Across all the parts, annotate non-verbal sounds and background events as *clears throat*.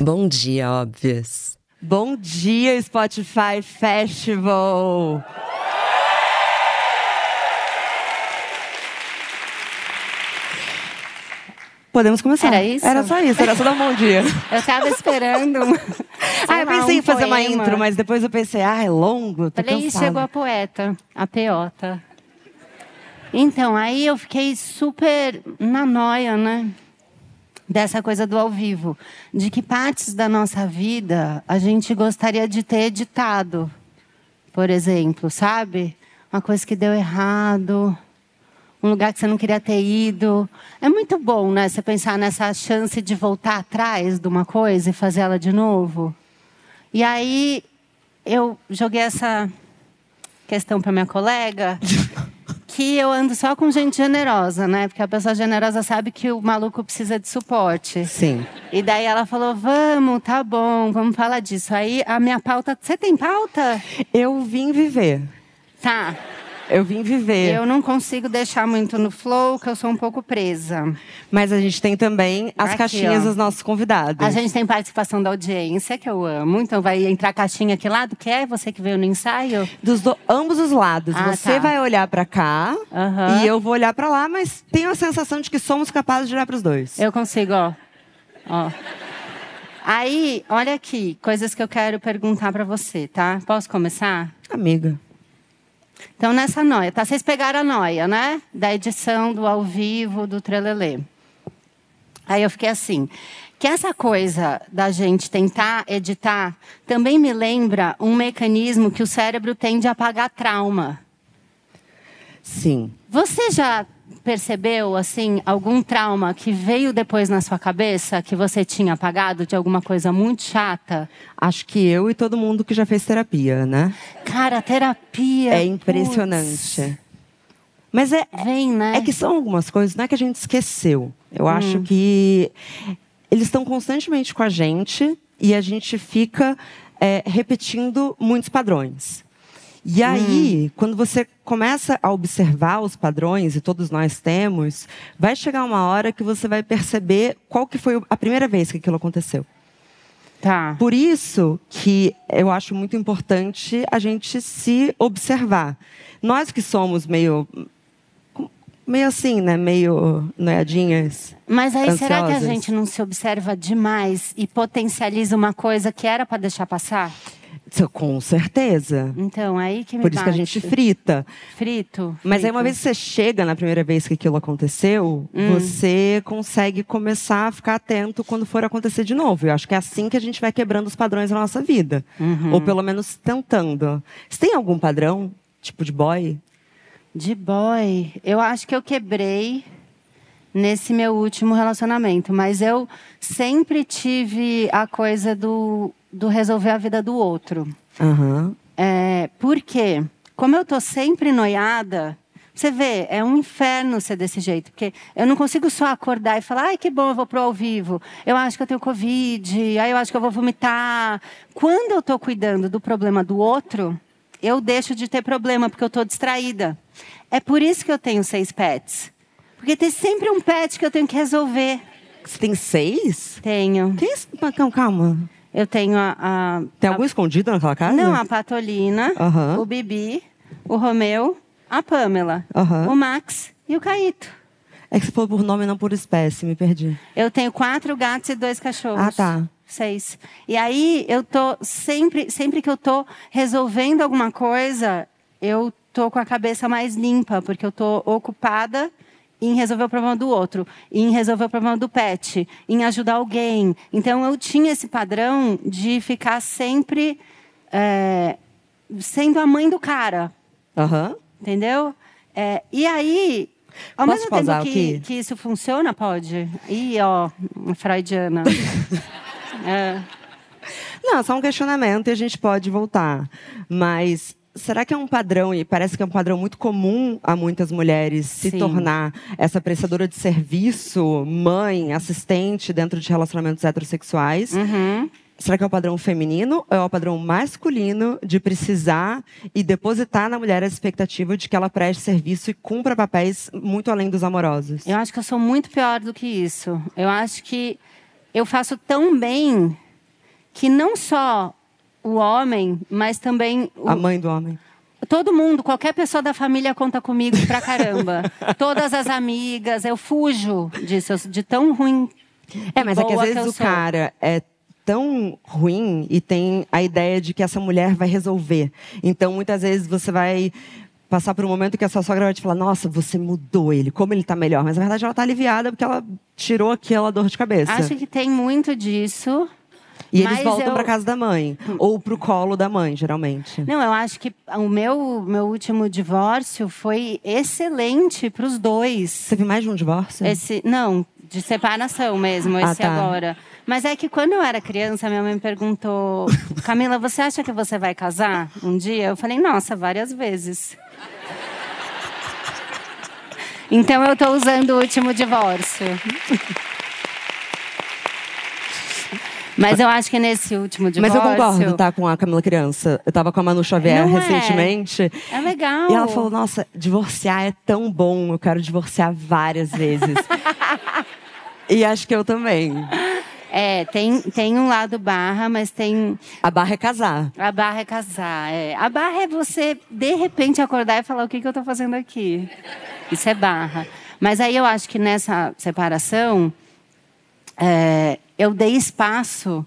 Bom dia, óbvias. Bom dia, Spotify Festival! Podemos começar. Era isso? Era só isso, era só dar um bom dia. *laughs* Eu tava esperando. *laughs* ah, eu pensei um em fazer uma poema. intro, mas depois eu pensei, ah, é longo, tô Falei, "Ih, cansada. chegou a poeta, a peota. Então, aí eu fiquei super na noia, né? Dessa coisa do ao vivo. De que partes da nossa vida a gente gostaria de ter editado. Por exemplo, sabe? Uma coisa que deu errado. Um lugar que você não queria ter ido. É muito bom, né? Você pensar nessa chance de voltar atrás de uma coisa e fazer ela de novo. E aí eu joguei essa questão para minha colega, que eu ando só com gente generosa, né? Porque a pessoa generosa sabe que o maluco precisa de suporte. Sim. E daí ela falou: "Vamos, tá bom, vamos falar disso". Aí a minha pauta, você tem pauta? Eu vim viver. Tá. Eu vim viver. Eu não consigo deixar muito no flow, que eu sou um pouco presa. Mas a gente tem também as Aqui, caixinhas ó. dos nossos convidados. A gente tem participação da audiência, que eu amo. Então vai entrar caixinha que lado que é? Você que veio no ensaio? Dos do- ambos os lados. Ah, Você tá. vai olhar pra cá Aham. e eu vou olhar pra lá, mas tenho a sensação de que somos capazes de olhar pros dois. Eu consigo, ó. Ó. Aí, olha aqui, coisas que eu quero perguntar pra você, tá? Posso começar? Amiga. Então, nessa noia, tá? Vocês pegaram a noia, né? Da edição do ao vivo, do Trelelê. Aí eu fiquei assim, que essa coisa da gente tentar editar também me lembra um mecanismo que o cérebro tem de apagar trauma. Sim. Você já percebeu, assim, algum trauma que veio depois na sua cabeça, que você tinha apagado de alguma coisa muito chata? Acho que eu e todo mundo que já fez terapia, né? Cara, terapia. É impressionante. Mas é, putz, Vem, né? é que são algumas coisas, não é que a gente esqueceu. Eu acho que eles estão constantemente com a gente e a gente fica é, repetindo muitos padrões. E aí, quando você começa a observar os padrões, e todos nós temos, vai chegar uma hora que você vai perceber qual que foi a primeira vez que aquilo aconteceu. Tá. Por isso que eu acho muito importante a gente se observar. Nós que somos meio meio assim, né, meio noiadinhas. Mas aí, será que a ansiosas. gente não se observa demais e potencializa uma coisa que era para deixar passar? Com certeza. Então, aí que me Por isso que a bate. gente frita. Frito. Mas aí uma frito. vez que você chega na primeira vez que aquilo aconteceu, Hum. você consegue começar a ficar atento quando for acontecer de novo. Eu acho que é assim que a gente vai quebrando os padrões da nossa vida. Uhum. Ou pelo menos tentando. Você tem algum padrão, tipo de boy? De boy, eu acho que eu quebrei nesse meu último relacionamento, mas eu sempre tive a coisa do, do resolver a vida do outro. Aham. É, por quê? Como eu tô sempre noiada, você vê, é um inferno ser desse jeito, porque eu não consigo só acordar e falar, ai, que bom, eu vou pro ao vivo. Eu acho que eu tenho Covid, aí eu acho que eu vou vomitar. Quando eu tô cuidando do problema do outro, eu deixo de ter problema, porque eu tô distraída. É por isso que eu tenho seis pets. Porque tem sempre um pet que eu tenho que resolver. Você tem seis? Tenho. Calma, calma. Eu tenho a. a- Tem a- algum escondido naquela casa? Não, a Patolina, Aham. o Bibi, o Romeu, a Pamela, Aham. o Max e o Caíto. É que você falou por nome, não por espécie, me perdi. Eu tenho quatro gatos e dois cachorros. Ah, tá. Seis. E aí eu tô sempre, sempre que eu tô resolvendo alguma coisa, eu tô com a cabeça mais limpa, porque eu tô ocupada em resolver o problema do outro, em resolver o problema do pet, em ajudar alguém. Então eu tinha esse padrão de ficar sempre é, sendo a mãe do cara, Aham. entendeu? É, e aí, ao Posso mesmo tempo que, que isso funciona, pode? Ih, ó, freudiana. *laughs* É. Não, só um questionamento e a gente pode voltar. Mas será que é um padrão, e parece que é um padrão muito comum a muitas mulheres se Sim. tornar essa prestadora de serviço, mãe, assistente dentro de relacionamentos heterossexuais? Uhum. Será que é o padrão feminino ou é o padrão masculino de precisar e depositar na mulher a expectativa de que ela preste serviço e cumpra papéis muito além dos amorosos? Eu acho que eu sou muito pior do que isso. Eu acho que eu faço tão bem que não só o homem, mas também o, A mãe do homem. todo mundo, qualquer pessoa da família conta comigo pra caramba. *laughs* Todas as amigas, eu fujo disso, de tão ruim. É, mas é que às vezes eu o sou. cara é tão ruim e tem a ideia de que essa mulher vai resolver. Então, muitas vezes você vai passar por um momento que a sua sogra vai te falar: "Nossa, você mudou ele, como ele tá melhor". Mas na verdade ela tá aliviada porque ela tirou aquela dor de cabeça. Acho que tem muito disso. E eles mas voltam eu- pra casa da mãe ou pro colo da mãe, geralmente. Não, eu acho que o meu, meu último divórcio foi excelente para os dois. Teve mais de um divórcio? Esse, não, de separação mesmo, Ah, esse tá. agora. Mas é que quando eu era criança, minha mãe me perguntou: *laughs* Camila, você acha que você vai casar um dia? Eu falei: Nossa, várias vezes. Então eu estou usando o último divórcio. *laughs* Mas eu acho que nesse último Mas divórcio. eu concordo, tá, com a Camila criança. Eu tava com a Manu Xavier Não é. recentemente. É legal. E ela falou: Nossa, divorciar é tão bom, eu quero divorciar várias vezes. *laughs* e acho que eu também. É, tem, tem um lado barra, mas tem. A barra é casar. A barra é casar. É. A barra é você, de repente, acordar e falar: o que, que eu tô fazendo aqui? Isso é barra. Mas aí eu acho que nessa separação, é, eu dei espaço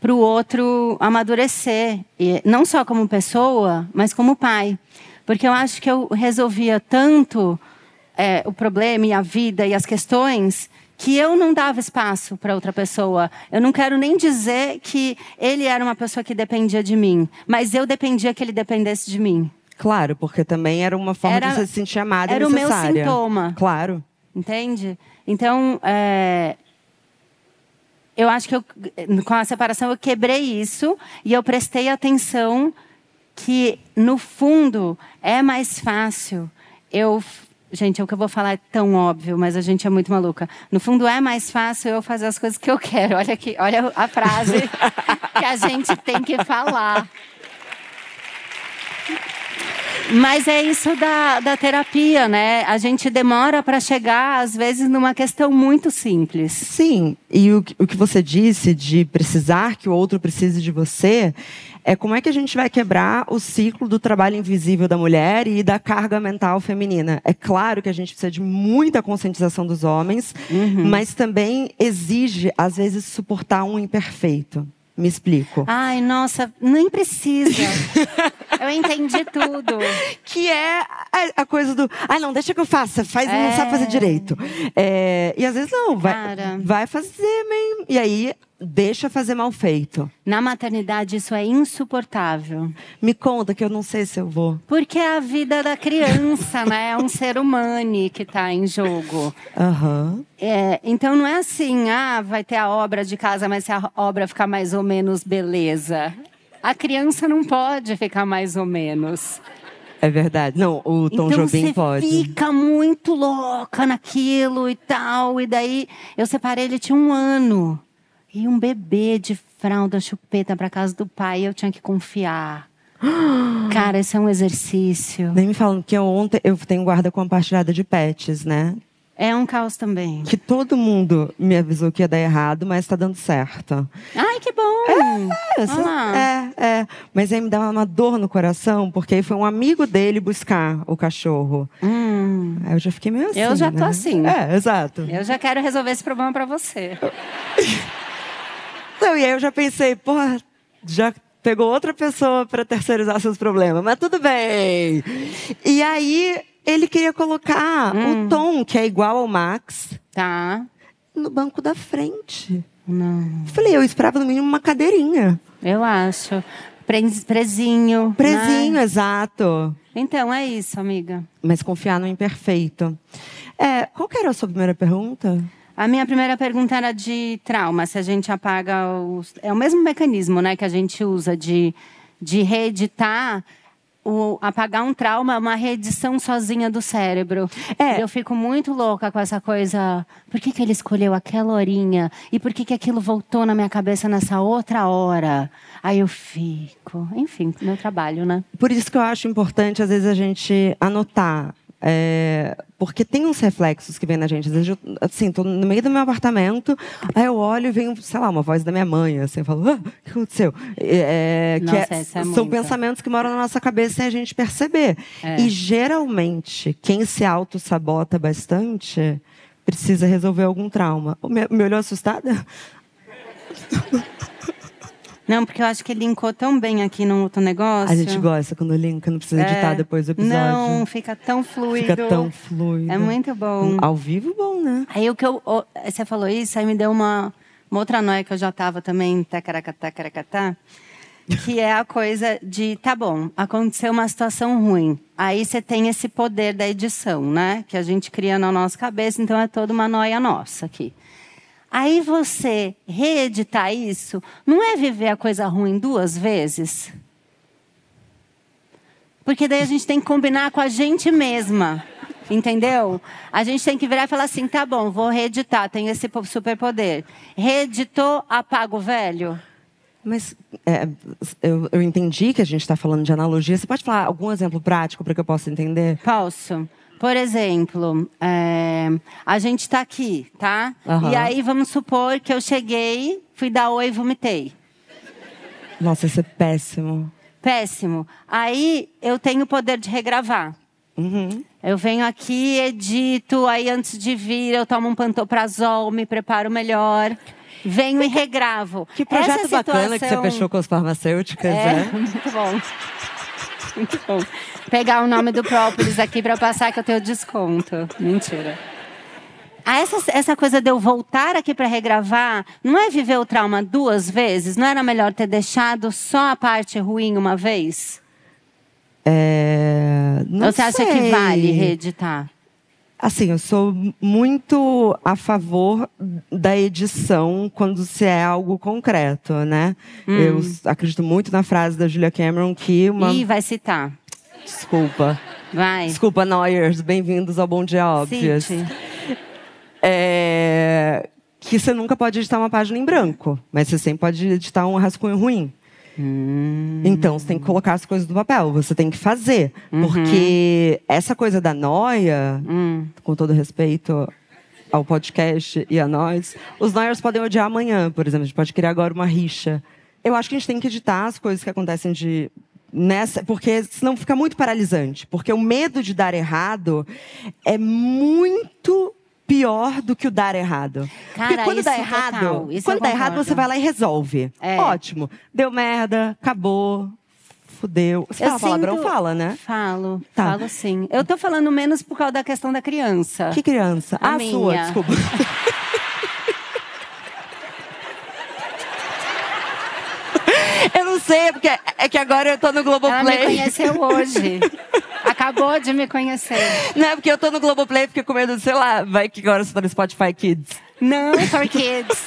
para o outro amadurecer. E não só como pessoa, mas como pai. Porque eu acho que eu resolvia tanto é, o problema e a vida e as questões que eu não dava espaço para outra pessoa. Eu não quero nem dizer que ele era uma pessoa que dependia de mim, mas eu dependia que ele dependesse de mim. Claro, porque também era uma forma Era- de você se sentir amada era e o meu necessária. sintoma. Claro. Entende? Então, é, eu acho que eu, com a separação eu quebrei isso e eu prestei atenção que, no fundo, é mais fácil eu. Gente, o que eu vou falar é tão óbvio, mas a gente é muito maluca. No fundo, é mais fácil eu fazer as coisas que eu quero. Olha aqui, olha a frase *laughs* que a gente tem que falar. Mas é isso da, da terapia, né? A gente demora para chegar, às vezes, numa questão muito simples. Sim, e o, que- o que você disse de precisar que o outro precise de você, é como é que a gente vai quebrar o ciclo do trabalho invisível da mulher e da carga mental feminina. É claro que a gente precisa de muita conscientização dos homens, mas também exige, às vezes, suportar um imperfeito. Me explico. Ai, nossa, nem precisa. *laughs* Eu entendi tudo. *laughs* Que é a, a coisa do. Ah, não, deixa que eu faça. Faz, não É. sabe fazer direito. É, e às vezes não, vai, Cara. vai fazer mesmo. E aí, deixa fazer mal feito. Na maternidade, isso é insuportável. Me conta que eu não sei se eu vou. Porque é a vida da criança, né? É um ser humano que está em jogo. Aham. É, então não é assim, ah, vai ter a obra de casa, mas se a obra ficar mais ou menos beleza. A criança não pode ficar mais ou menos. É verdade. Não, o Tom então Jobim você pode. fica muito louca naquilo e tal. E daí eu separei, ele tinha um ano. E um bebê de fralda, chupeta para casa do pai, eu tinha que confiar. *gasps* Cara, esse é um exercício. Nem me falam que eu, ontem eu tenho guarda compartilhada de pets, né? É um caos também. Que todo mundo me avisou que ia dar errado, mas tá dando certo. Ai, que bom! É, Olha lá. é, é. Mas aí me dá uma dor no coração, porque aí foi um amigo dele buscar o cachorro. Hum, Aí eu já fiquei meio assim. Eu já tô né? assim. É, exato. eu já quero resolver esse problema para você. *laughs* Não, e aí eu já pensei, porra, já pegou outra pessoa para terceirizar seus problemas, mas tudo bem. E aí ele queria colocar Hum. o Tom, que é igual ao Max, Tá? no banco da frente. Não. Falei, eu esperava no mínimo uma cadeirinha. Eu acho. Pre- Prezinho. Prezinho, né? exato. Então, é isso, amiga. Mas confiar no imperfeito. É, qual que era a sua primeira pergunta? A minha primeira pergunta era de trauma, se a gente apaga os. É o mesmo mecanismo né, que a gente usa de, de reeditar. O, apagar um trauma é uma reedição sozinha do cérebro. É. Eu fico muito louca com essa coisa. Por que, que ele escolheu aquela horinha? E por que, que aquilo voltou na minha cabeça nessa outra hora? Aí eu fico. Enfim, meu trabalho, né? Por isso que eu acho importante, às vezes, a gente anotar. É, porque tem uns reflexos que vem na gente. Às vezes, eu, assim, tô no meio do meu apartamento, aí eu olho e vem, sei lá, uma voz da minha mãe, assim, eu falo, ah, o que aconteceu? É, Nossa, que é, é são muita. pensamentos que moram na nossa cabeça sem a gente perceber. É. E geralmente, quem se auto-sabota bastante precisa resolver algum trauma. Me, me olhou assustada? *laughs* Não, porque eu acho que linkou tão bem aqui no outro negócio. A gente gosta quando linka, não precisa editar É. depois do episódio. Não, fica tão fluido. Fica tão fluido. É muito bom. Ao vivo, bom, né? Aí o que eu. Você falou isso, aí me deu uma, uma outra noia que eu já estava também, tacaracatá, caracatá, que é a coisa de, tá bom, aconteceu uma situação ruim. Aí você tem esse poder da edição, né? Que a gente cria na nossa cabeça, então é toda uma noia nossa aqui. Aí você reeditar isso, não é viver a coisa ruim duas vezes? Porque daí a gente tem que combinar com a gente mesma. Entendeu? A gente tem que virar e falar assim: tá bom, vou reeditar, tenho esse po- superpoder. Reeditou, apaga o velho? Mas é, eu, eu entendi que a gente está falando de analogia. Você pode falar algum exemplo prático para que eu possa entender? Posso? Por exemplo, é, a gente está aqui, tá? Aham. E aí vamos supor que eu cheguei, fui dar oi e vomitei. Nossa, isso é péssimo. Péssimo. Aí eu tenho o poder de regravar. Uhum. Eu venho aqui, edito, aí antes de vir eu tomo um pantoprazol, me preparo melhor. Venho e regravo. Que projeto Essa bacana que você situação- fechou com as farmacêuticas, É, né? muito bom. Bom. Pegar o nome do própolis aqui para passar que eu tenho desconto. Mentira. Ah, essa, essa coisa de eu voltar aqui para regravar, não é viver o trauma duas vezes? Não era melhor ter deixado só a parte ruim uma vez? É, não Ou você acha que sei. vale reeditar? Assim, eu sou muito a favor da edição quando se é algo concreto, né? Hum. Eu acredito muito na frase da Julia Cameron que uma. Ih, vai citar. Desculpa. Vai. Desculpa, Noyers. Bem-vindos ao Bom Dia Óbvios. É, que você nunca pode editar uma página em branco, mas você sempre pode editar um rascunho ruim. Hum. Então, você tem que colocar as coisas no papel, você tem que fazer. Uhum. Porque essa coisa da noia, Hum. com todo respeito ao podcast e a nós, os noiers podem odiar amanhã, por exemplo. A gente pode criar agora uma rixa. Eu acho que a gente tem que editar as coisas que acontecem de. Nessa, porque senão fica muito paralisante. Porque o medo de dar errado é muito pior do que o dar errado. Cara, porque quando dá errado, total, isso quando eu dá errado, você vai lá e resolve. É. Ótimo. Deu merda, acabou, fudeu. Você fala palavrão? sinto- Fala, né? Falo, Tá. falo sim. Eu tô falando menos por causa da questão da criança. Que criança? A ah, sua, desculpa. *laughs* Eu não sei, é porque é que agora eu tô no Ela me Globoplay. conheceu hoje. *laughs* Acabou de me conhecer. Não, é porque eu tô no Globoplay fiquei com medo, sei lá, vai que agora você tá no Spotify Kids. Não, for kids.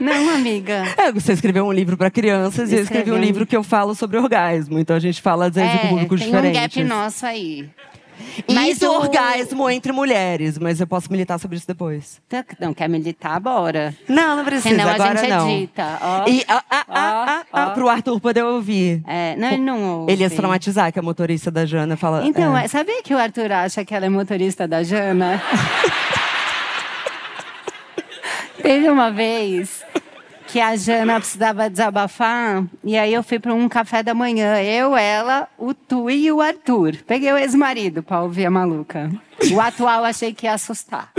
Não, amiga. É, você escreveu um livro pra crianças e eu escrevi um livro que eu falo sobre orgasmo. Então a gente fala, às vezes, com É, públicos tem diferentes. um gap nosso aí. E Mas do o- orgasmo entre mulheres, mas eu posso militar sobre isso depois. Não quer militar, bora. Não, não precisa, Senão a agora gente não. edita. Ó. E, ah, ah, ah, ah, ah, ó. pro Arthur poder ouvir. É, não, ele não ouve. Ele ia se traumatizar, que a motorista da Jana fala. Então, é. é, sabia que o Arthur acha que ela é motorista da Jana? *laughs* Teve uma vez que a Jana precisava desabafar, e aí eu fui para um café da manhã. Eu, ela, o Tui e o Arthur. Peguei o ex-marido para ouvir a maluca. O atual achei que ia assustar.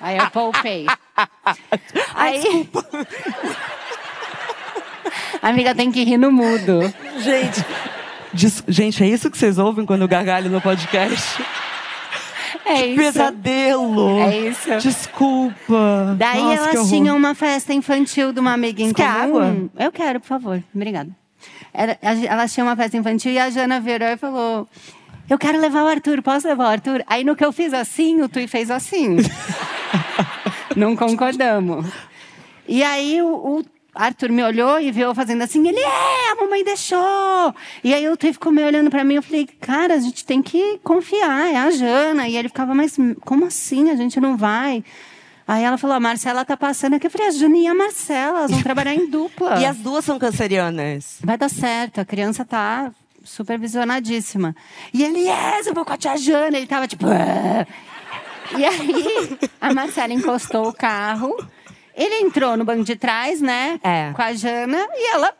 Aí eu poupei. *laughs* Aí. *laughs* Amiga, tem que rir no mudo. Gente, gente, é isso que vocês ouvem quando eu gargalho no podcast? É isso. Pesadelo! É isso. Desculpa. Daí Nossa, elas tinham uma festa infantil de uma amiga em Você quer água? Eu quero, por favor. Obrigada. Elas tinham uma festa infantil e a Jana virou e falou: Eu quero levar o Arthur, posso levar o Arthur? Aí no que eu fiz assim, o Tui fez assim. *laughs* Não concordamos. E aí o, o Arthur me olhou e viu eu fazendo assim, ele é, a mamãe deixou. E aí o Tui ficou me olhando pra mim, eu falei, cara, a gente tem que confiar, é a Jana. E ele ficava, mas como assim? A gente não vai. Aí ela falou, a Marcela tá passando aqui. Eu falei, a Jana e a Marcela, elas vão trabalhar em dupla. *laughs* E as duas são cancerianas. Vai dar certo, a criança tá supervisionadíssima. E ele, yes, eu vou com a tia Jana. Ele tava tipo. "Ah". E aí, a Marcela encostou o carro. Ele entrou no banco de trás, né? É. Com a Jana e ela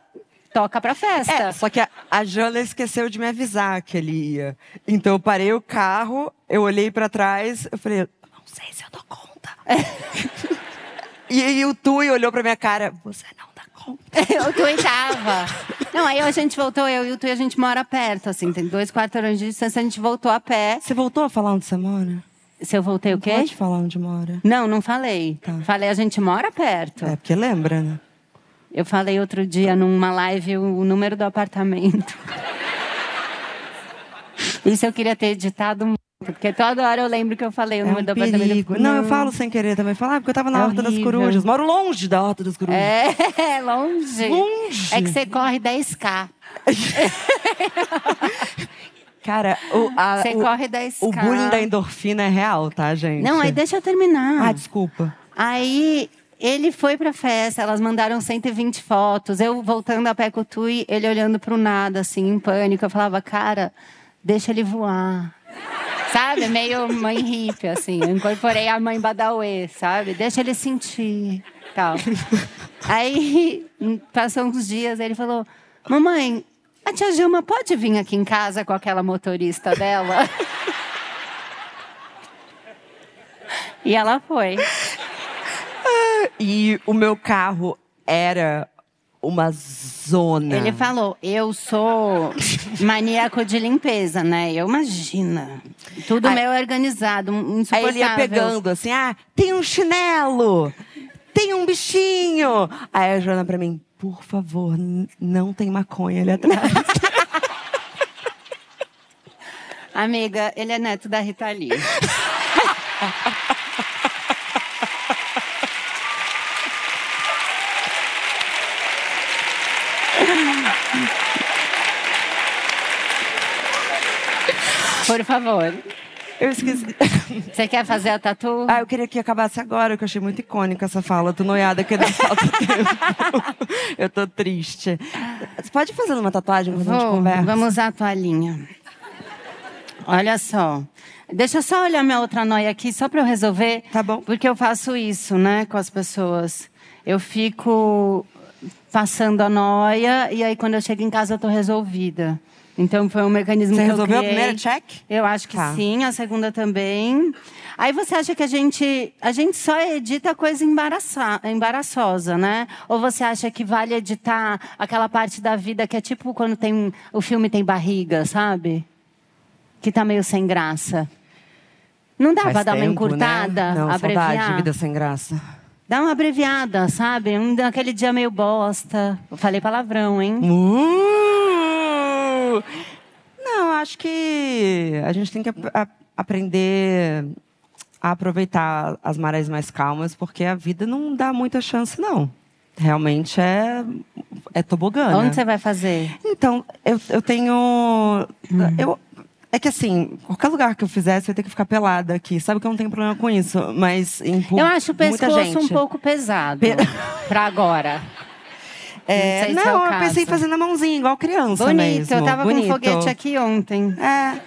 toca pra festa. É, só que a, a Jana esqueceu de me avisar que ele ia. Então eu parei o carro, eu olhei pra trás, eu falei, não sei se eu dou conta. *laughs* e aí o Tui olhou pra minha cara, você não dá conta. *laughs* o Tui tava. Não, aí a gente voltou, eu e o Tui, a gente mora perto, assim, tem dois quarteirões de distância, a gente voltou a pé. Você voltou a falar onde você mora? Se eu voltei o quê? Pode falar onde mora. Não, não falei. Tá. Falei, a gente mora perto. É, porque lembra, né? Eu falei outro dia numa live o número do apartamento. *laughs* Isso eu queria ter editado muito, porque toda hora eu lembro que eu falei o É número um do apartamento. perigo. Não, eu falo sem querer também. Falar, ah, porque eu tava na É Horta das horrível. Corujas. Moro longe da Horta das Corujas. É, *laughs* longe. Longe. É que você corre 10K. *laughs* Cara, o, a- Você o, corre 10K. o bullying da endorfina é real, tá, gente? Não, aí deixa eu terminar. Ah, desculpa. Aí ele foi pra festa, elas mandaram 120 fotos. Eu voltando a pé com o Tui, ele olhando pro nada, assim, em pânico. Eu falava, cara, deixa ele voar. Sabe? Meio mãe hippie, assim. Eu incorporei a mãe Badawi, sabe? Deixa ele sentir. Tal. *laughs* Aí, passou uns dias, ele falou: Mamãe, a tia Gilma pode vir aqui em casa com aquela motorista dela? E ela foi. E o meu carro era uma zona. Ele falou, eu sou maníaco de limpeza, né? Eu imagina. Tudo Aí- meu é organizado, Aí insuportável. ele ia pegando assim, ah, tem um chinelo, tem um bichinho. Aí a Joana pra mim, por favor, não tem maconha ali atrás. *laughs* Amiga, ele é neto da Rita Lee. *laughs* Por favor. Eu esqueci. *laughs* Você quer fazer a tatu? Ah, eu queria que acabasse agora, que eu achei muito icônica essa fala. Tô noiada que não falta *laughs* tempo. eu tô triste. Você pode fazer uma tatuagem quando a gente conversa? vamos usar a toalhinha. Olha só. Deixa eu só olhar minha outra noia aqui, só para eu resolver. Tá bom. Porque eu faço isso, né, com as pessoas. Eu fico passando a noia e aí quando eu chego em casa eu tô resolvida. Então foi um mecanismo Você que resolveu eu a criei. primeira check? Eu acho que Tá. sim, a segunda também. Aí você acha que a gente, a gente só edita coisa embaraça, embaraçosa, né? Ou você acha que vale editar aquela parte da vida que é tipo quando tem o filme tem barriga, sabe? Que tá meio sem graça. Não dá Faz pra dar uma tempo, encurtada, Né? Não, abreviar? saudade, vida sem graça. Dá uma abreviada, sabe? Um daquele dia meio bosta. Eu falei palavrão, hein? Uh! Não, acho que a gente tem que a- aprender a aproveitar as marés mais calmas, porque a vida não dá muita chance, não. Realmente é, é tobogã. Onde né? você vai fazer? Então, eu, eu tenho. Hum. Eu, é que assim, qualquer lugar que eu fizesse, eu ia ter que ficar pelada aqui. Sabe que eu não tenho problema com isso, mas em Eu acho o pescoço um pouco pesado Pe- pra agora. *laughs* É, Não se não, é eu pensei em fazer na mãozinha, igual criança Bonito, mesmo. eu tava Bonito. com um foguete aqui ontem. É.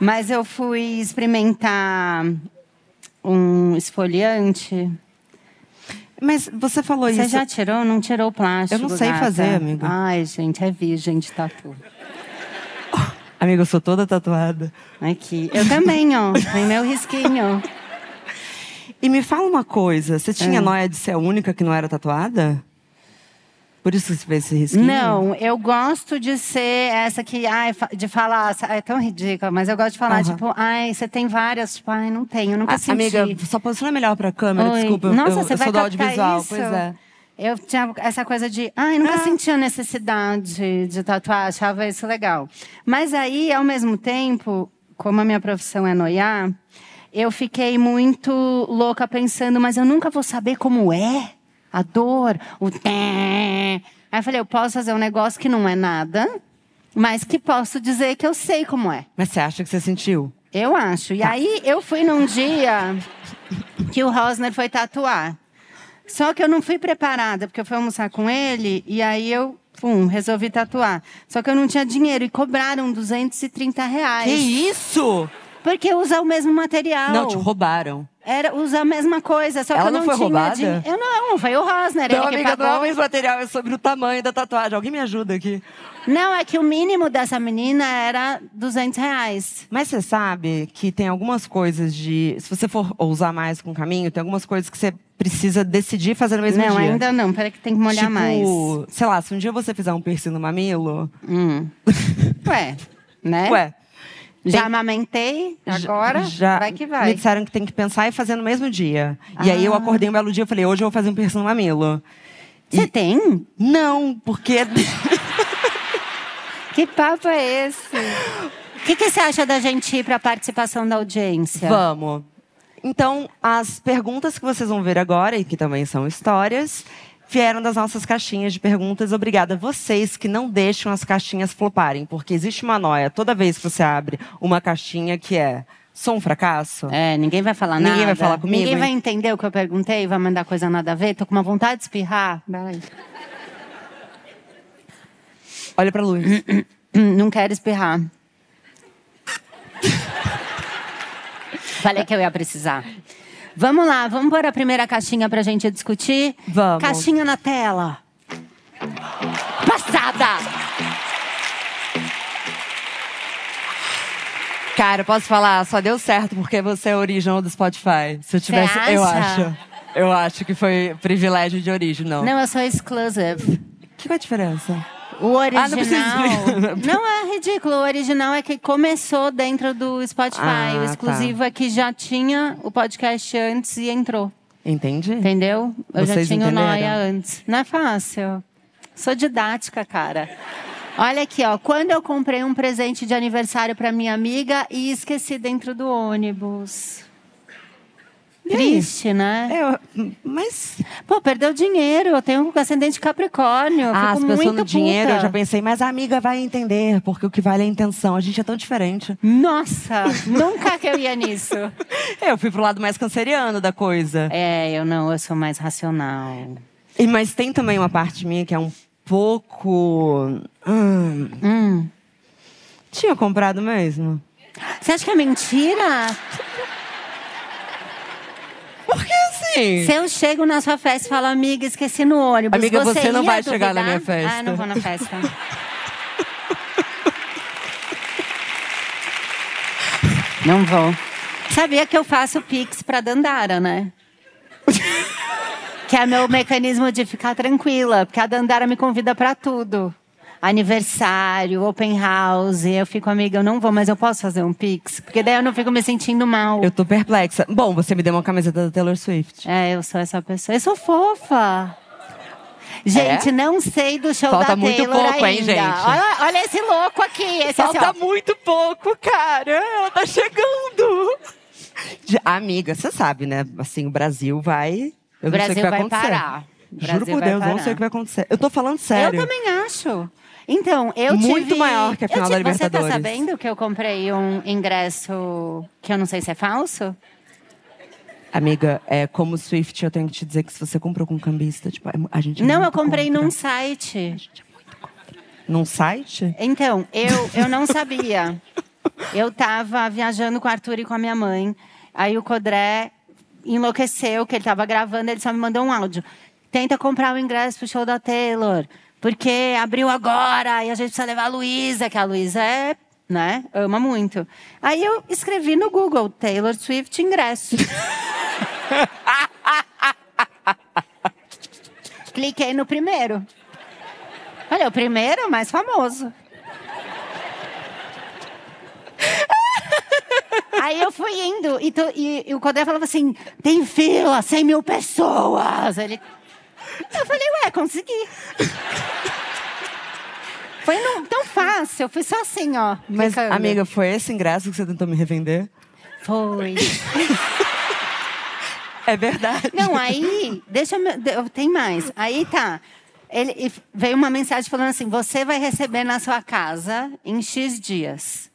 Mas eu fui experimentar um esfoliante. Mas você falou Você isso. já tirou? Não tirou o plástico? Eu não sei gata? fazer, amiga. Ai, gente, é virgem de tatu. *laughs* Amiga, eu sou toda tatuada. Aqui. Eu também, ó. Tem meu risquinho. E me fala uma coisa, você tinha É. noia de ser a única que não era tatuada? Por isso que você fez esse risquinho? Não, eu gosto de ser essa que, ai, de falar, é tão ridícula, mas eu gosto de falar, Aham. tipo, ai, você tem várias, tipo, ai, não tenho, eu nunca A- senti. Amiga, só posiciona melhor pra câmera, Oi. desculpa. Nossa, eu, você eu vai sou do audiovisual, isso? pois é. Eu tinha essa coisa de, ai, nunca Ah. senti a necessidade de tatuar, achava isso legal. Mas aí, ao mesmo tempo, como a minha profissão é noiar, eu fiquei muito louca pensando, mas eu nunca vou saber como é a dor, o té. Aí eu falei, eu posso fazer um negócio que não é nada, mas que posso dizer que eu sei como é. Mas você acha que você sentiu? Eu acho. E aí eu fui num dia que o Rosner foi tatuar. Só que eu não fui preparada, porque eu fui almoçar com ele, e aí eu Pum, resolvi tatuar. Só que eu não tinha dinheiro e cobraram 230 reais. Que isso? Porque usa o mesmo material. Não, te roubaram. Era usar a mesma coisa, só Ela que eu não não, foi tinha roubada? dinheiro. Eu não, foi o Rosner. Não, ele que amiga, não é o pagou. material, é sobre o tamanho da tatuagem. Alguém me ajuda aqui. Não, é que o mínimo dessa menina era 200 reais. Mas você sabe que tem algumas coisas de. Se você for ousar mais com o caminho, tem algumas coisas que você precisa decidir fazer no mesmo não, dia. ainda não. Peraí que tem que molhar tipo, mais. sei lá, se um dia você fizer um piercing no mamilo. Hum. *laughs* Ué, né? Ué, Já tem- amamentei, agora já vai que Me vai. disseram que tem que pensar e fazer no mesmo dia. E aí eu Ah. acordei um belo dia e falei, hoje eu vou fazer um piercing no mamilo. Você tem? Não, porque. *laughs* Que papo é esse? O que, que você acha da gente ir para a participação da audiência? Vamos. Então, as perguntas que vocês vão ver agora, e que também são histórias, vieram das nossas caixinhas de perguntas. Obrigada a vocês que não deixam as caixinhas floparem, porque existe uma noia toda vez que você abre uma caixinha que é sou um fracasso. É, ninguém vai falar nada. Ninguém vai falar comigo, Ninguém vai entender o que eu perguntei, vai mandar coisa nada a ver. Tô com uma vontade de espirrar. Peraí. Olha pra luz. *clears throat* Não quero espirrar. *laughs* Falei que eu ia precisar. Vamos lá, vamos pôr a primeira caixinha pra gente discutir? Vamos. Caixinha na tela. Passada! Cara, posso falar? Só deu certo porque você é original do Spotify. Se eu tivesse. Eu acha? acho. Eu acho que foi privilégio de origem, não. Não, eu sou exclusive. Que qual é a diferença? O Ah, não precisa original. não ridículo. O original é que começou dentro do Spotify. Ah, o exclusivo é que já tinha o podcast antes e entrou. Entendi. Entendeu? Eu já Vocês tinha o entenderam? Noia antes. Não é fácil. Sou didática, cara. Olha aqui, ó. Quando eu comprei um presente de aniversário para minha amiga e esqueci dentro do ônibus. Aí? Triste, né? Eu, mas. Pô, perdeu dinheiro. Eu tenho um ascendente Capricórnio. Ah, as pessoas no dinheiro, eu já pensei, mas a amiga vai entender, porque o que vale é a intenção. A gente é tão diferente. Nossa, *laughs* nunca que eu ia nisso. *laughs* Eu fui pro lado mais canceriano da coisa. É, eu não, eu sou mais racional. E, mas tem também uma parte minha que é um pouco. Hum, Hum. tinha comprado mesmo? Você acha que é mentira? *laughs* Porque assim. Se eu chego na sua festa e falo, amiga, esqueci no ônibus. Amiga, você não ia vai chegar na duvidar? minha festa. Ah, não vou na festa. *laughs* não vou. Sabia que eu faço pix pra Dandara, né? que é meu mecanismo de ficar tranquila, porque a Dandara me convida pra tudo. Aniversário, open house, eu fico, amiga, eu não vou, mas eu posso fazer um pix? Porque daí eu não fico me sentindo mal. Eu tô perplexa. Bom, você me deu uma camiseta da Taylor Swift. É, eu sou essa pessoa. Eu sou fofa. Gente, É? não sei do show Falta da muito Taylor pouco, hein, ainda. gente? Olha, olha esse louco aqui. Esse assim, Falta ó. muito pouco, cara. Ela tá chegando. Amiga, você sabe, né? Assim, o Brasil vai. Eu O não sei o Brasil que vai, vai acontecer. parar. Juro Brasil por Deus, não parar. sei o que vai acontecer. Eu tô falando sério. Eu também acho. Então, eu Muito tive... maior que a final eu da tive- Você tá Libertadores. sabendo que eu comprei um ingresso que eu não sei se é falso? Amiga, é, como Swift, eu tenho que te dizer que se você comprou com cambista, tipo, é a gente é não, eu muito comprei contra. num site. Num site? Então, eu, eu não *laughs* sabia. Eu tava viajando com o Arthur e com a minha mãe. Aí o Codré enlouqueceu, que ele tava gravando, ele só me mandou um áudio. Tenta comprar o ingresso pro show da Taylor. Porque abriu agora e a gente precisa levar a Luísa, que a Luísa é, né, ama muito. Aí eu escrevi no Google, Taylor Swift ingresso. *laughs* Cliquei no primeiro. Olha, o primeiro é o mais famoso. *laughs* Aí eu fui indo e, to- e- e o Codé falava assim: tem fila, 100 mil pessoas. Ele... Eu falei: ué, consegui. Foi num- tão fácil, eu fui só assim, ó. Mas, clicando. amiga, foi esse ingresso que você tentou me revender? Foi. É verdade. Não, aí, deixa eu. Tem mais. Aí tá. Ele veio uma mensagem falando assim: você vai receber na sua casa em X dias.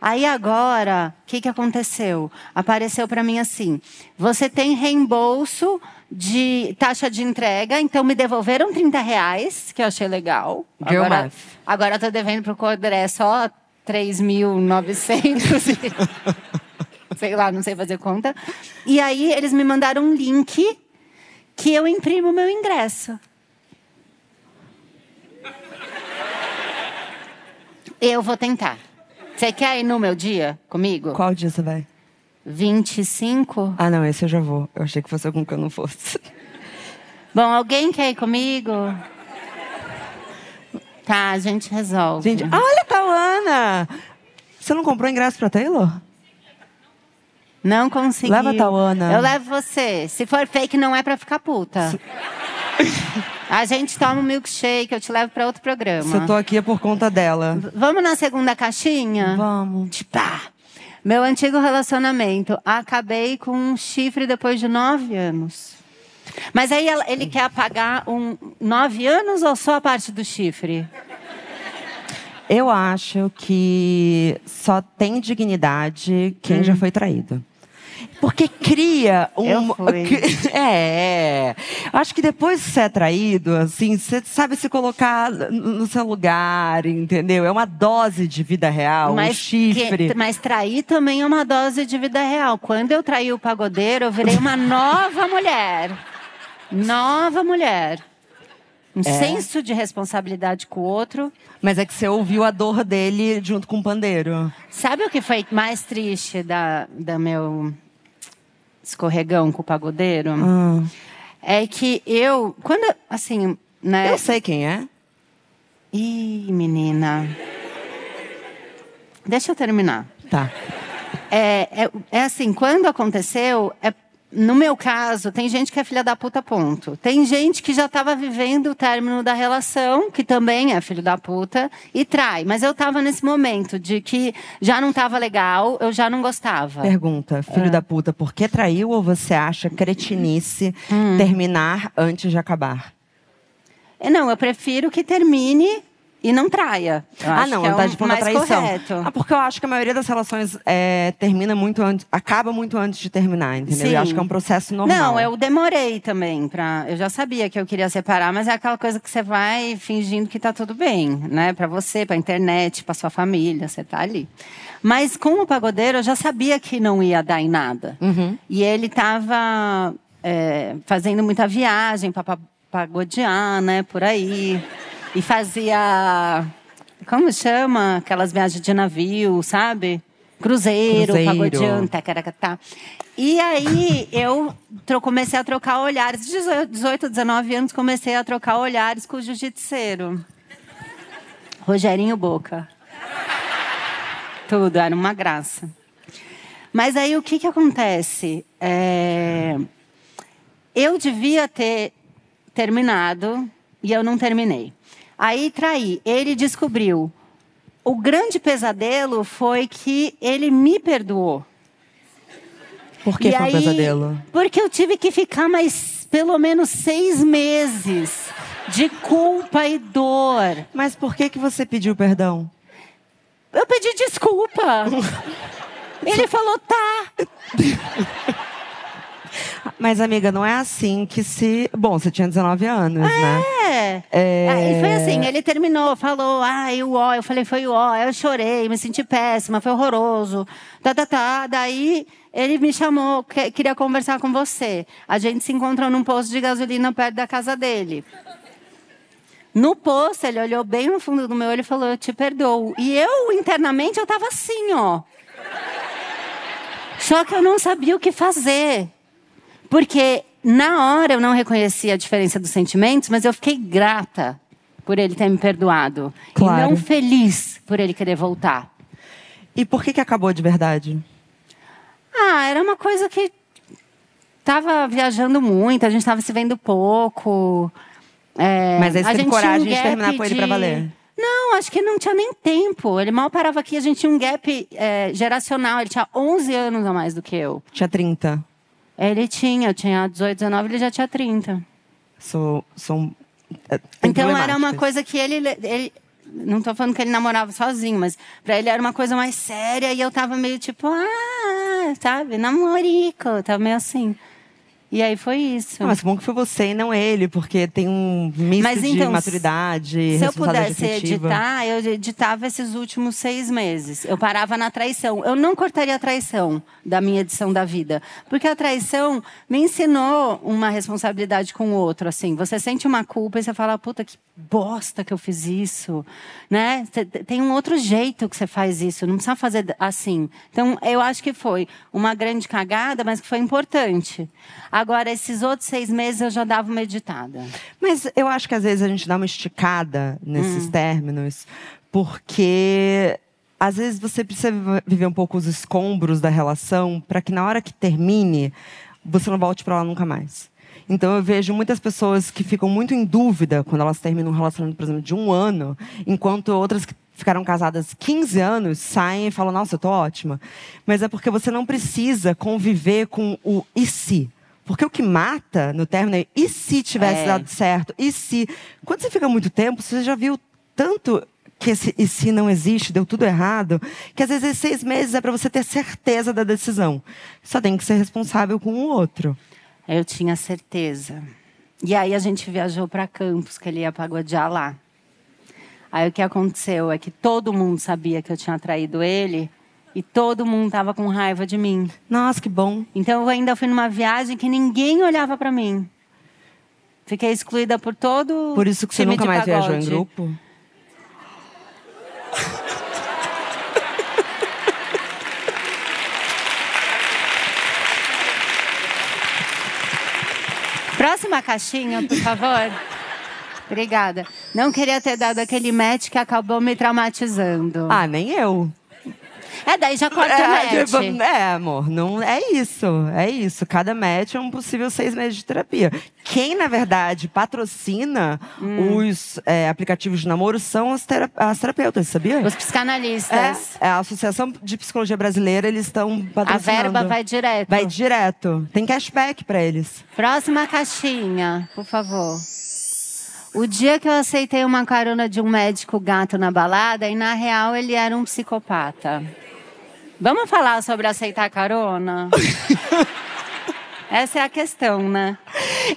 Aí agora, o que, que aconteceu? Apareceu para mim assim: você tem reembolso de taxa de entrega, então me devolveram 30 reais, que eu achei legal. Girl agora, math. agora eu tô devendo pro Codré só 3.900 e... *laughs* sei lá, não sei fazer conta. E aí eles me mandaram um link que eu imprimo o meu ingresso. Eu vou tentar. Você quer ir no meu dia comigo? Qual dia você vai? 25? Ah, não, esse eu já vou. Eu achei que fosse algum que eu não fosse. *laughs* Bom, alguém quer ir comigo? Tá, a gente resolve. Gente, olha a Tauana! Você não comprou ingresso pra Taylor? Não consegui. Leva a Tauana. Eu levo você. Se for fake, não é pra ficar puta. *laughs* A gente toma um milkshake, eu te levo pra outro programa. Se eu tô aqui é por conta dela. V- Vamos na segunda caixinha? Vamos. Tipo, meu antigo relacionamento. Acabei com um chifre depois de nove anos. Mas aí ele quer apagar um nove anos ou só a parte do chifre? Eu acho que só tem dignidade quem Hum. já foi traído. Porque cria um. Eu fui. *laughs* É. Acho que depois que você é traído, assim, você sabe se colocar no seu lugar, entendeu? É uma dose de vida real, um chifre. que- mas trair também é uma dose de vida real. Quando eu traí o pagodeiro, eu virei uma nova mulher. Nova mulher. Um É? senso de responsabilidade com o outro. Mas é que você ouviu a dor dele junto com o pandeiro. Sabe o que foi mais triste da, da meu escorregão com o pagodeiro? Ah. É que eu, quando, assim, né? Eu sei quem é. Ih, menina. Deixa eu terminar. Tá. É, é, é assim, quando aconteceu, é- no meu caso, tem gente que é filha da puta, ponto. Tem gente que já estava vivendo o término da relação, que também é filho da puta, e trai. Mas eu estava nesse momento de que já não estava legal, eu já não gostava. Pergunta, filho da puta, por que traiu ou você acha cretinice Hum. terminar antes de acabar? É, Não, eu prefiro que termine e não traia. Eu ah, não, é não tá de ponta traição. correto. Ah, porque eu acho que a maioria das relações é, termina muito antes, acaba muito antes de terminar, entendeu? Sim. Eu acho que é um processo normal. Não, eu demorei também para. Eu já sabia que eu queria separar, mas é aquela coisa que você vai fingindo que tá tudo bem, né? Para você, para internet, para sua família, você tá ali. Mas com o pagodeiro eu já sabia que não ia dar em nada. Uhum. E ele estava fazendo muita viagem para pagodear, né? Por aí. E fazia. Como chama? Aquelas viagens de navio, sabe? Cruzeiro, Cruzeiro. tacaracatá. E aí eu comecei a trocar olhares. 18, 19 anos, comecei a trocar olhares com o jiu-jitseiro. Rogerinho Boca. Tudo, era uma graça. Mas aí o que, que acontece? É, Eu devia ter terminado e eu não terminei. Aí traí. Ele descobriu. O grande pesadelo foi que ele me perdoou. Por que E foi um aí- pesadelo? Porque eu tive que ficar mais pelo menos seis meses de culpa e dor. Mas por que, que você pediu perdão? Eu pedi desculpa. *laughs* Ele falou, tá. *laughs* Mas, amiga, não é assim que se. Bom, você tinha 19 anos, né? É. É. Aí foi assim, ele terminou, falou, ai, o ó. Eu falei, foi o ó. Eu chorei, me senti péssima, foi horroroso. Tá, tá, tá. Daí ele me chamou, que- queria conversar com você. A gente se encontrou num posto de gasolina perto da casa dele. No posto, ele olhou bem no fundo do meu olho e falou, eu te perdoo. E eu, internamente, eu tava assim, ó. Só que eu não sabia o que fazer. Porque na hora eu não reconheci a diferença dos sentimentos, mas eu fiquei grata por ele ter me perdoado. Claro. E não feliz por ele querer voltar. E por que, que acabou de verdade? Ah, era uma coisa que tava viajando muito, a gente tava se vendo pouco. É, Mas aí você teve coragem um de terminar com ele pra valer? Não, acho que não tinha nem tempo. Ele mal parava aqui, a gente tinha um gap é, geracional. Ele tinha 11 anos a mais do que eu. Tinha 30. Ele tinha, eu tinha 18, 19, ele já tinha 30. Sou. sou um- é, Então era uma coisa que ele, ele Não tô falando que ele namorava sozinho, mas pra ele era uma coisa mais séria e eu tava meio tipo, ah, sabe, namorico, tava meio assim. E aí foi isso. Ah, mas bom que foi você e não ele, porque tem um misto Mas, então, de maturidade, Se eu pudesse afetiva. editar, eu editava esses últimos seis meses. Eu parava na traição. Eu não cortaria a traição da minha edição da vida. Porque a traição me ensinou uma responsabilidade com o outro. Assim, você sente uma culpa e você fala, puta, que bosta que eu fiz isso. Né? Tem um outro jeito que você faz isso. Não precisa fazer assim. Então, eu acho que foi uma grande cagada, mas que foi importante. Agora, esses outros seis meses eu já dava uma editada. Mas eu acho que às vezes a gente dá uma esticada nesses hum. términos, porque às vezes você precisa viver um pouco os escombros da relação para que na hora que termine, você não volte para lá nunca mais. Então eu vejo muitas pessoas que ficam muito em dúvida quando elas terminam um relacionamento, por exemplo, de um ano, enquanto outras que ficaram casadas 15 anos saem e falam, nossa, eu tô ótima. Mas é porque você não precisa conviver com o e se. Porque o que mata no término é e se tivesse é. dado certo? E se? Quando você fica muito tempo, você já viu tanto que esse e se não existe, deu tudo errado, que às vezes seis meses é para você ter certeza da decisão. Só tem que ser responsável com o outro. Eu tinha certeza. E aí a gente viajou para Campos, que ele ia pagodear lá. Aí o que aconteceu é que todo mundo sabia que eu tinha traído ele e todo mundo tava com raiva de mim. Nossa, que bom. Então eu ainda fui numa viagem que ninguém olhava para mim. Fiquei excluída por todo Por isso que você nunca mais viajou em grupo? *laughs* Próxima caixinha, por favor. Obrigada. Não queria ter dado aquele match que acabou me traumatizando. Ah, nem eu. É, daí já corta é, o match. Tipo, é, amor, não é isso. É isso. Cada match é um possível seis meses de terapia. Quem, na verdade, patrocina hum. os é, aplicativos de namoro são as, tera as terapeutas, sabia? Os psicanalistas. É, é, a Associação de Psicologia Brasileira, eles estão patrocinando. A verba vai direto. Vai direto. Tem cashback para eles. Próxima caixinha, por favor. O dia que eu aceitei uma carona de um médico gato na balada, e na real ele era um psicopata. Vamos falar sobre aceitar carona? *laughs* Essa é a questão, né?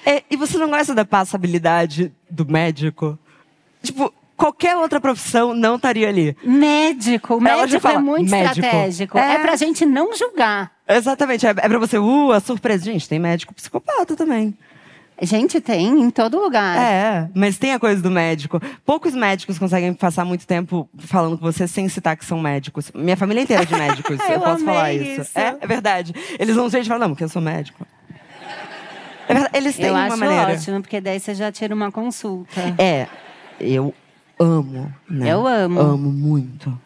É, e você não gosta da passabilidade do médico? Tipo, qualquer outra profissão não estaria ali. Médico. O médico fala, é muito médico. estratégico. É... é pra gente não julgar. Exatamente. É, é pra você, uh, a surpresa. Gente, tem médico psicopata também. Gente, tem em todo lugar. É, mas tem a coisa do médico. Poucos médicos conseguem passar muito tempo falando com você sem citar que são médicos. Minha família inteira é de médicos, *laughs* eu, eu posso falar isso. isso. É, é verdade. Eles não gente falar, não, porque eu sou médico. É verdade, eles têm eu uma acho maneira. ótimo, porque daí você já tira uma consulta. É, eu amo, né? Eu amo. Amo muito.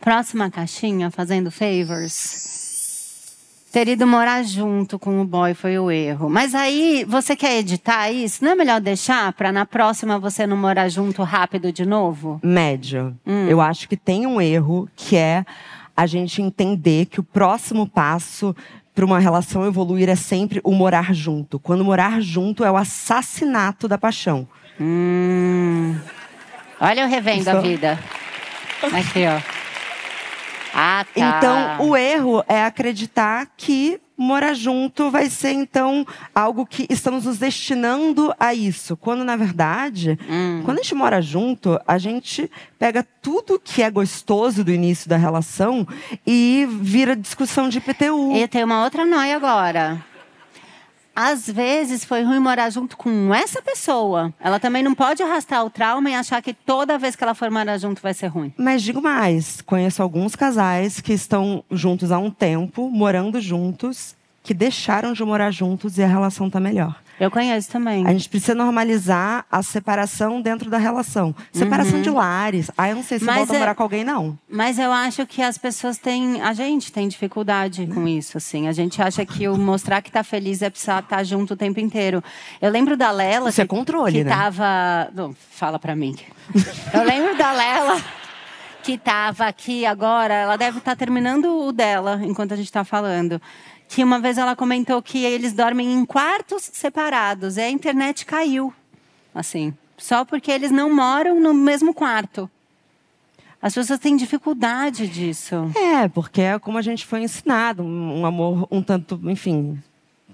Próxima caixinha, fazendo favors. Ter ido morar junto com o boy foi o erro. Mas aí, você quer editar isso? Não é melhor deixar para na próxima você não morar junto rápido de novo? Médio. Hum. Eu acho que tem um erro que é a gente entender que o próximo passo para uma relação evoluir é sempre o morar junto. Quando morar junto é o assassinato da paixão. Hum. Olha eu revendo Estou... a vida. Aqui, ó. Ah, tá. Então, o erro é acreditar que morar junto vai ser, então, algo que estamos nos destinando a isso. Quando, na verdade, hum. quando a gente mora junto, a gente pega tudo que é gostoso do início da relação e vira discussão de IPTU. E tem uma outra noia agora às vezes foi ruim morar junto com essa pessoa. Ela também não pode arrastar o trauma e achar que toda vez que ela for morar junto vai ser ruim. Mas digo mais, conheço alguns casais que estão juntos há um tempo, morando juntos, que deixaram de morar juntos e a relação tá melhor. Eu conheço também. A gente precisa normalizar a separação dentro da relação. Separação uhum. de lares. Ah, eu não sei se Mas volta é... morar com alguém, não. Mas eu acho que as pessoas têm. A gente tem dificuldade com isso, assim. A gente acha que o mostrar que tá feliz é precisar estar tá junto o tempo inteiro. Eu lembro da Lela. Isso que, é controle, que né? Tava... Não, fala pra mim. eu lembro da Lela. Que tava aqui agora, ela deve estar tá terminando o dela enquanto a gente está falando que uma vez ela comentou que eles dormem em quartos separados e a internet caiu. Assim, só porque eles não moram no mesmo quarto. As pessoas têm dificuldade disso. É, porque é como a gente foi ensinado, um amor um tanto, enfim,